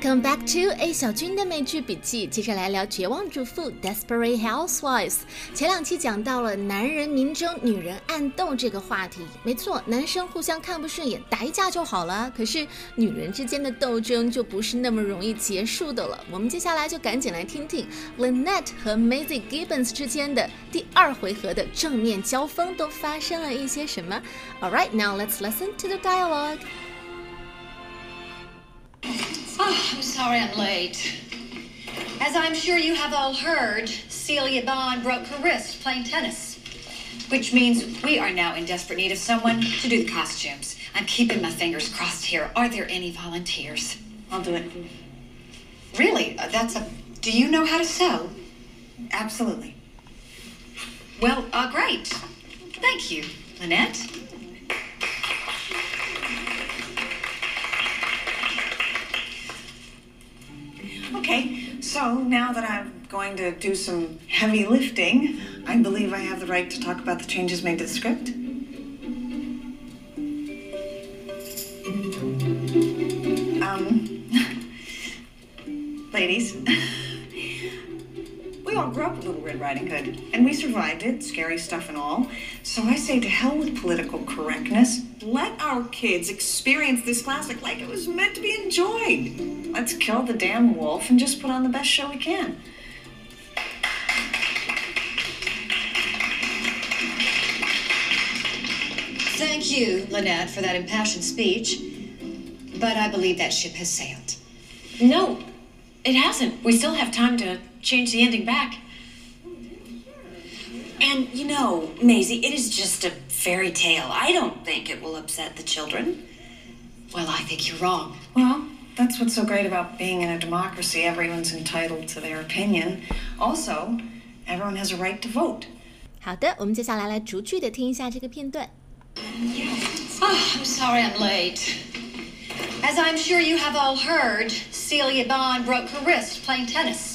Come back to A 小军的美剧笔记。接着来聊《绝望主妇》（Desperate Housewives）。前两期讲到了男人明争，女人暗斗这个话题。没错，男生互相看不顺眼，打一架就好了。可是女人之间的斗争就不是那么容易结束的了。我们接下来就赶紧来听听 Lynette 和 Maisie Gibbons 之间的第二回合的正面交锋都发生了一些什么。All right, now let's listen to the dialogue. Oh, I'm sorry I'm late. As I'm sure you have all heard, Celia Bond broke her wrist playing tennis. Which means we are now in desperate need of someone to do the costumes. I'm keeping my fingers crossed here. Are there any volunteers? I'll do it. Really? Uh, That's a. Do you know how to sew? Absolutely. Well, uh, great. Thank you, Lynette. So now that I'm going to do some heavy lifting, I believe I have the right to talk about the changes made to the script. Um, ladies, Red Riding Hood, and we survived it, scary stuff and all. So I say to hell with political correctness. Let our kids experience this classic like it was meant to be enjoyed. Let's kill the damn wolf and just put on the best show we can. Thank you, Lynette, for that impassioned speech. But I believe that ship has sailed. No, it hasn't. We still have time to change the ending back. And you know, Maisie, it is just a fairy tale. I don't think it will upset the children. Well, I think you're wrong. Well, that's what's so great about being in a democracy. Everyone's entitled to their opinion. Also, everyone has a right to vote. 好的，我们接下来来逐句的听一下这个片段。 Oh, I'm sorry I'm late. As I'm sure you have all heard, Celia Bond broke her wrist playing tennis.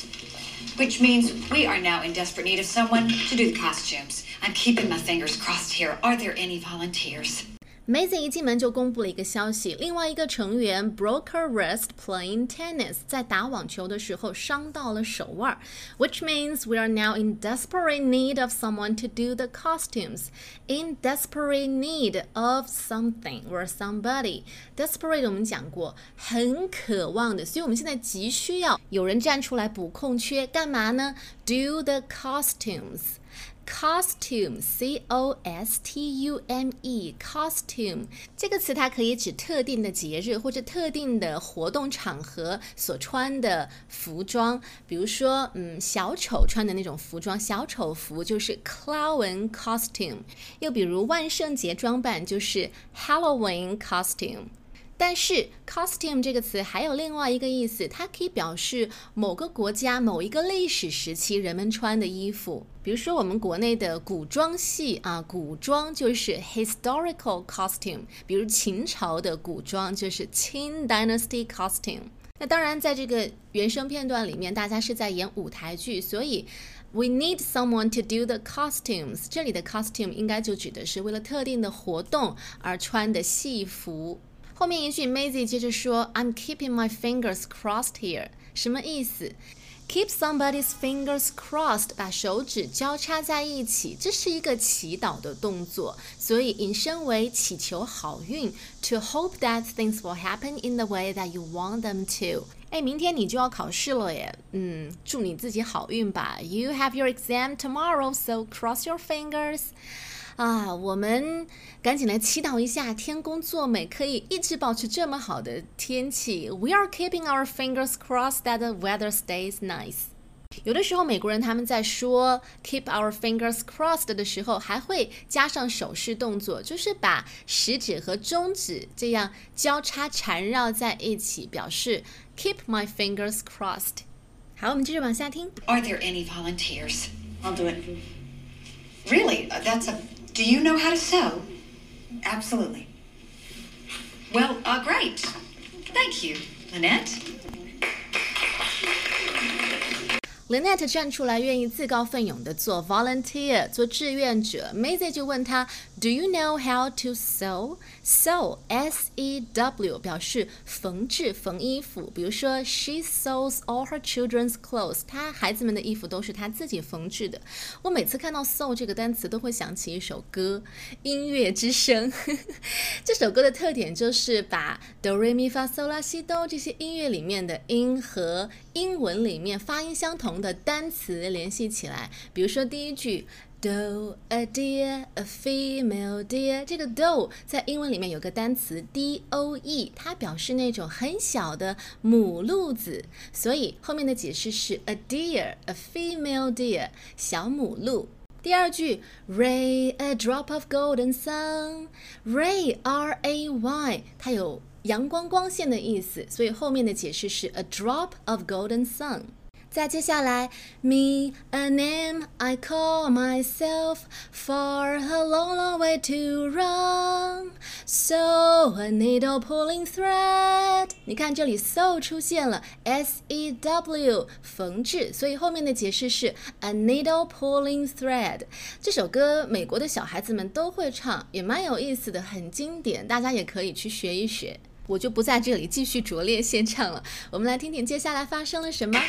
Which means we are now in desperate need of someone to do the costumes. I'm keeping my fingers crossed here. Are there any volunteers? Maisie 一进门就公布了一个消息，另外一个成员 Broker Rest playing tennis，在打网球的时候伤到了手腕，which means we are now in desperate need of someone to do the costumes. In desperate need of something or somebody. Desperate 我们讲过，很渴望的，所以我们现在急需要有人站出来补空缺，干嘛呢？Do the costumes. Costume, c o s t u m e, costume 这个词它可以指特定的节日或者特定的活动场合所穿的服装，比如说，嗯，小丑穿的那种服装，小丑服就是 clown costume，又比如万圣节装扮就是 Halloween costume。但是 costume 这个词还有另外一个意思，它可以表示某个国家某一个历史时期人们穿的衣服。比如说我们国内的古装戏啊，古装就是 historical costume，比如秦朝的古装就是 Qing Dynasty costume。那当然，在这个原声片段里面，大家是在演舞台剧，所以 we need someone to do the costumes。这里的 costume 应该就指的是为了特定的活动而穿的戏服。后面一句，Maisie 接着说：“I'm keeping my fingers crossed here。”什么意思？Keep somebody's fingers crossed，把手指交叉在一起，这是一个祈祷的动作，所以引申为祈求好运，to hope that things will happen in the way that you want them to。哎，明天你就要考试了耶，嗯，祝你自己好运吧。You have your exam tomorrow, so cross your fingers。 啊，我们赶紧来祈祷一下，天公作美，可以一直保持这么好的天气。We are keeping our fingers crossed that the weather stays nice。有的时候，美国人他们在说 “keep our fingers crossed” 的时候，还会加上手势动作，就是把食指和中指这样交叉缠绕在一起，表示 “keep my fingers crossed”。好，我们接着往下听。 Are there any volunteers? I'll do it. Really? Uh, That's a. Do you know how to sew? Absolutely. Well, uh, great. Thank you, Lynette. Lynette 站出来，愿意自告奋勇的做 volunteer，做志愿者。Maisie 就问他 Do you know how to sew? Sew, S-E-W 表示缝制、缝衣服。比如说，She sews all her children's clothes. 她孩子们的衣服都是她自己缝制的。我每次看到 sew 这个单词，都会想起一首歌《音乐之声》。这首歌的特点就是把哆瑞咪发嗦拉西哆这些音乐里面的音和英文里面发音相同的单词联系起来。比如说第一句。Doe, a deer, a female deer。这个 doe 在英文里面有个单词 d o e，它表示那种很小的母鹿子，所以后面的解释是 a deer, a female deer，小母鹿。第二句，ray a drop of golden sun，ray r a y，它有阳光光线的意思，所以后面的解释是 a drop of golden sun。再接下来，me a name I call myself for a long long way to run. So a needle pulling thread. 你看这里 sew 出现了，s e w 缝制，所以后面的解释是 a needle pulling thread。这首歌美国的小孩子们都会唱，也蛮有意思的，很经典，大家也可以去学一学。我就不在这里继续拙劣献唱了，我们来听听接下来发生了什么。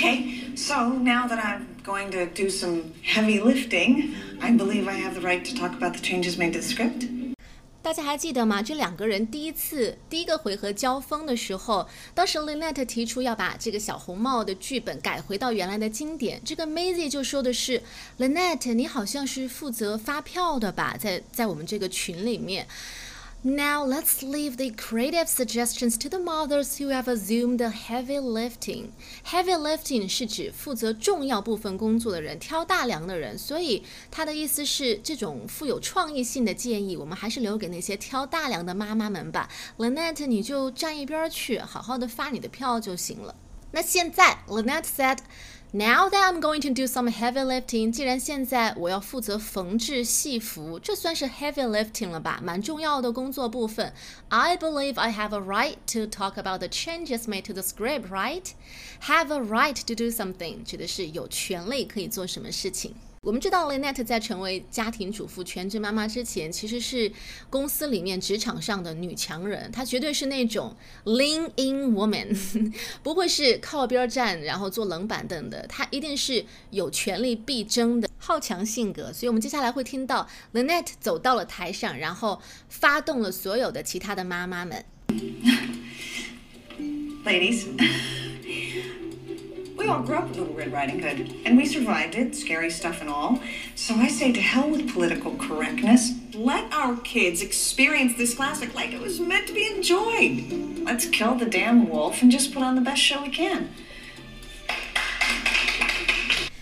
Okay, so now that I'm going to do some heavy lifting, I believe I have the right to talk about the changes made to the script. 大家还记得吗？这两个人第一次第一个回合交锋的时候，当时 Lynette 提出要把这个小红帽的剧本改回到原来的经典，这个 Maisie 就说的是 Lynette，你好像是负责发票的吧，在在我们这个群里面。Now let's leave the creative suggestions to the mothers who have assumed the heavy lifting. Heavy lifting 是指负责重要部分工作的人，挑大梁的人。所以他的意思是，这种富有创意性的建议，我们还是留给那些挑大梁的妈妈们吧。Lynette，你就站一边去，好好的发你的票就行了。那现在，Lynette said。 Now that I'm going to do some heavy lifting，既然现在我要负责缝制戏服，这算是 heavy lifting 了吧？蛮重要的工作部分。I believe I have a right to talk about the changes made to the script, right? Have a right to do something 指的是有权利可以做什么事情。 我们知道，Lynette 在成为家庭主妇、全职妈妈之前，其实是公司里面职场上的女强人。她绝对是那种 lean in woman，不会是靠边站，然后坐冷板凳的。她一定是有权力必争的好强性格。所以，我们接下来会听到 Lynette 走到了台上，然后发动了所有的其他的妈妈们。Ladies. We all grew up with Little Red Riding Hood, and we survived it, scary stuff and all. So I say to hell with political correctness. Let our kids experience this classic like it was meant to be enjoyed. Let's kill the damn wolf and just put on the best show we can.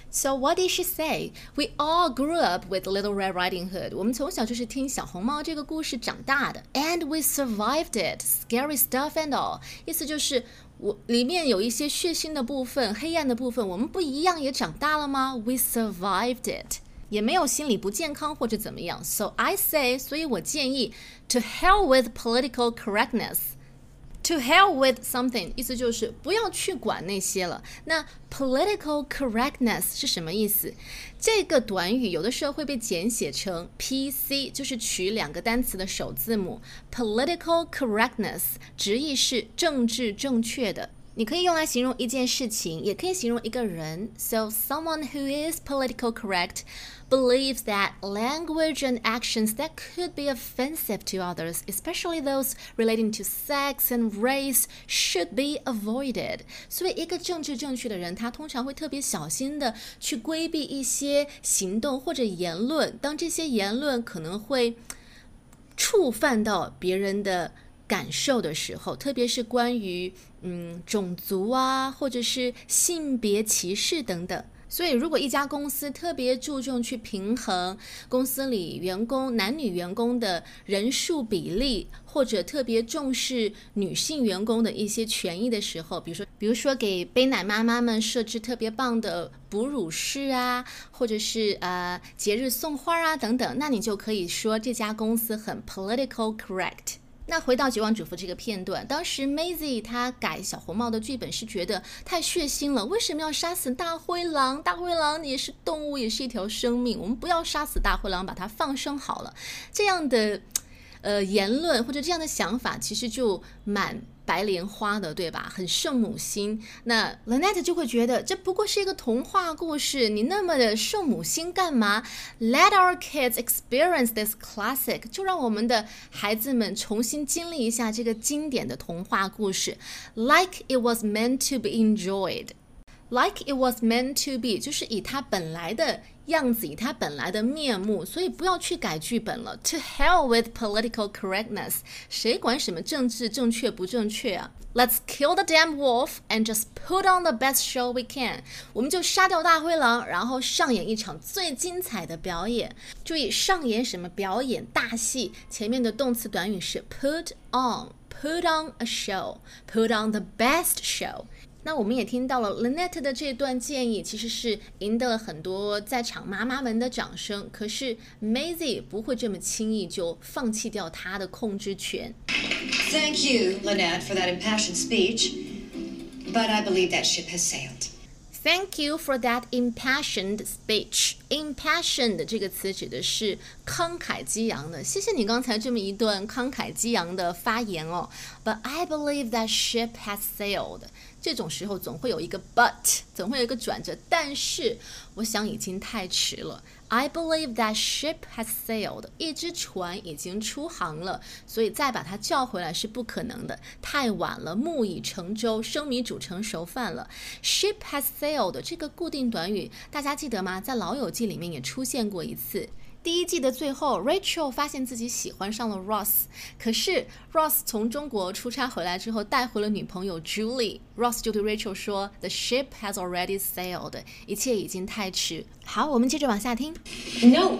So what did she say? We all grew up with Little Red Riding Hood. 我们从小就是听小红帽这个故事长大的，and we survived it, scary stuff and all. 意思就是 我里面有一些血腥的部分、黑暗的部分，我们不一样也长大了吗？We survived it，也没有心理不健康或者怎么样。So I say，所以我建议，to hell with political correctness。To hell with something，意思就是不要去管那些了。那 political correctness 是什么意思？这个短语有的时候会被简写成 PC，就是取两个单词的首字母。Political correctness 直译是政治正确的。你可以用来形容一件事情，也可以形容一个人。So someone who is politically correct believes that language and actions that could be offensive to others, especially those relating to sex and race, should be avoided. 所以，一个政治正确的人，他通常会特别小心的去规避一些行动或者言论，当这些言论可能会触犯到别人的。 感受的时候，特别是关于嗯种族啊，或者是性别歧视等等。所以，如果一家公司特别注重去平衡公司里员工男女员工的人数比例，或者特别重视女性员工的一些权益的时候，比如说，比如说给背奶妈妈们设置特别棒的哺乳室啊，或者是呃节日送花啊等等，那你就可以说这家公司很 political correct。那回到《绝望主妇》这个片段，当时 Maisie 她改小红帽的剧本是觉得太血腥了，为什么要杀死大灰狼？大灰狼也是动物，也是一条生命，我们不要杀死大灰狼，把它放生好了。这样的呃言论或者这样的想法，其实就蛮。白莲花的，对吧？很圣母心。那 Lynette 就会觉得这不过是一个童话故事，你那么的圣母心干嘛？Let our kids experience this classic，就让我们的孩子们重新经历一下这个经典的童话故事，like it was meant to be enjoyed。Like it was meant to be，就是以它本来的样子，以它本来的面目，所以不要去改剧本了。To hell with political correctness，谁管什么政治正确不正确啊？Let's kill the damn wolf and just put on the best show we can。我们就杀掉大灰狼，然后上演一场最精彩的表演。注意上演什么表演大戏？前面的动词短语是 put on，put on a show，put on the best show。 那我们也听到了 Lynette 的这段建议，其实是赢得了很多在场妈妈们的掌声。可是 Maisie 不会这么轻易就放弃掉她的控制权。Thank you, Lynette, for that impassioned speech. But I believe that ship has sailed. Thank you for that impassioned speech. Impassioned 这个词指的是慷慨激昂的。谢谢你刚才这么一段慷慨激昂的发言哦。But I believe that ship has sailed. 这种时候总会有一个 but，总会有一个转折。但是我想已经太迟了。I believe that ship has sailed，一只船已经出航了，所以再把它叫回来是不可能的，太晚了。木已成舟，生米煮成熟饭了。Ship has sailed 这个固定短语大家记得吗？在《老友记》里面也出现过一次。第一季的最后，Rachel 发现自己喜欢上了 Ross，可是 Ross 从中国出差回来之后带回了女朋友 Julie。Ross 就对 Rachel 说：“The ship has already sailed，一切已经太迟。”好，我们接着往下听。No,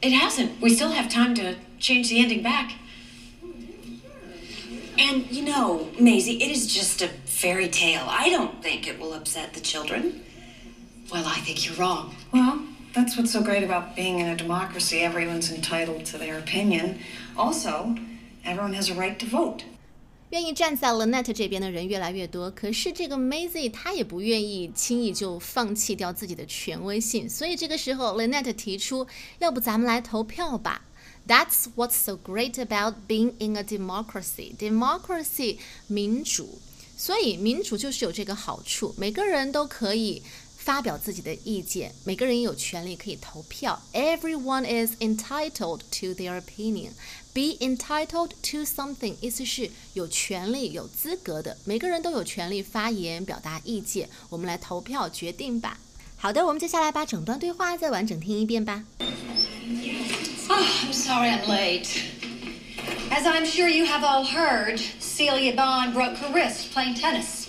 it hasn't. We still have time to change the ending back. And you know, Maisie, it is just a fairy tale. I don't think it will upset the children. Well, I think you're wrong. Well, that's what's so great about being in a democracy. Everyone's entitled to their opinion. Also, everyone has a right to vote. 愿意站在 Lynette 这边的人越来越多，可是这个 Maisie 她也不愿意轻易就放弃掉自己的权威性，所以这个时候 Lynette 提出，要不咱们来投票吧。That's what's so great about being in a democracy. Democracy 民主，所以民主就是有这个好处，每个人都可以。 发表自己的意见，每个人也有权利可以投票。Everyone is entitled to their opinion. Be entitled to something，意思是有权利、有资格的。每个人都有权利发言、表达意见。我们来投票决定吧。好的，我们接下来把整段对话再完整听一遍吧。Oh, I'm sorry I'm late. As I'm sure you have all heard, Celia Bond broke her wrist playing tennis.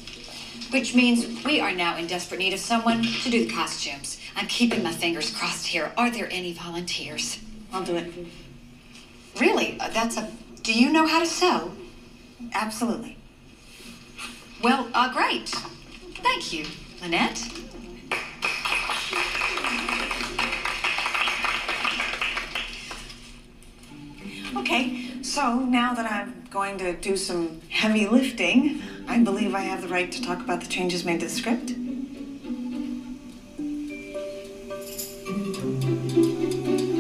Which means we are now in desperate need of someone to do the costumes. I'm keeping my fingers crossed here. Are there any volunteers? I'll do it. Really? Uh, that's a. Do you know how to sew? Absolutely. Well, uh, great. Thank you, Lynette. Okay, so now that I'm going to do some heavy lifting, I believe I have the right to talk about the changes made to the script.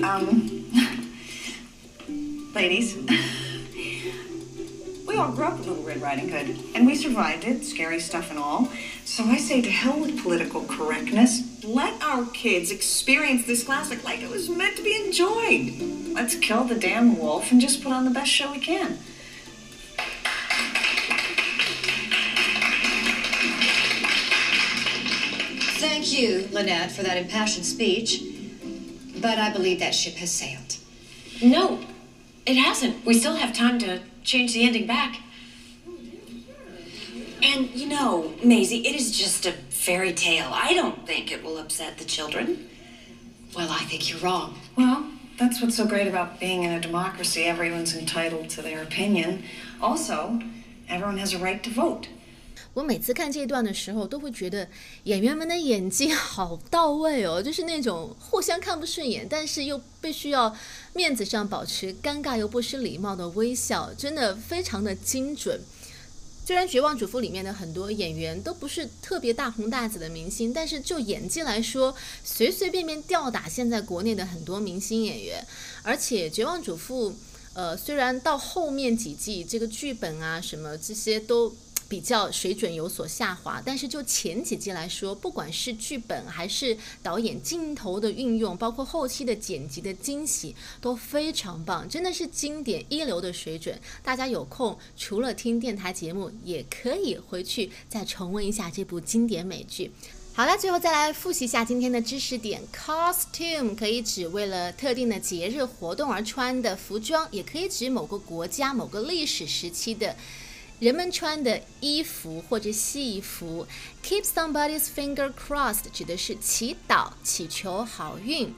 Um, ladies, we all grew up with Little Red Riding Hood, and we survived it, scary stuff and all. So I say to hell with political correctness. Let our kids experience this classic like it was meant to be enjoyed. Let's kill the damn wolf and just put on the best show we can. Thank you, Lynette, for that impassioned speech. But I believe that ship has sailed. No, it hasn't. We still have time to change the ending back. And you know, Maisie, it is just a fairy tale. I don't think it will upset the children. Well, I think you're wrong. Well, that's what's so great about being in a democracy. Everyone's entitled to their opinion. Also, everyone has a right to vote. 我每次看这一段的时候，都会觉得演员们的演技好到位哦，就是那种互相看不顺眼，但是又必须要面子上保持尴尬又不失礼貌的微笑，真的非常的精准。虽然《绝望主妇》里面的很多演员都不是特别大红大紫的明星，但是就演技来说，随随便便吊打现在国内的很多明星演员。而且《绝望主妇》，呃，虽然到后面几季这个剧本啊什么这些都。比较水准有所下滑，但是就前几季来说，不管是剧本还是导演镜头的运用，包括后期的剪辑的惊喜，都非常棒，真的是经典一流的水准。大家有空除了听电台节目，也可以回去再重温一下这部经典美剧。好了，最后再来复习一下今天的知识点：costume 可以指为了特定的节日活动而穿的服装，也可以指某个国家某个历史时期的。人们穿的衣服或者戏服，keep somebody's finger crossed 指的是祈祷、祈求好运。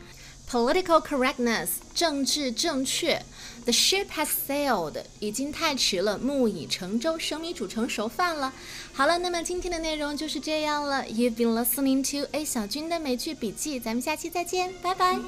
Political correctness 政治正确。The ship has sailed 已经太迟了，木已成舟，生米煮成熟饭了。好了，那么今天的内容就是这样了。You've been listening to A 小军的美剧笔记，咱们下期再见，拜拜。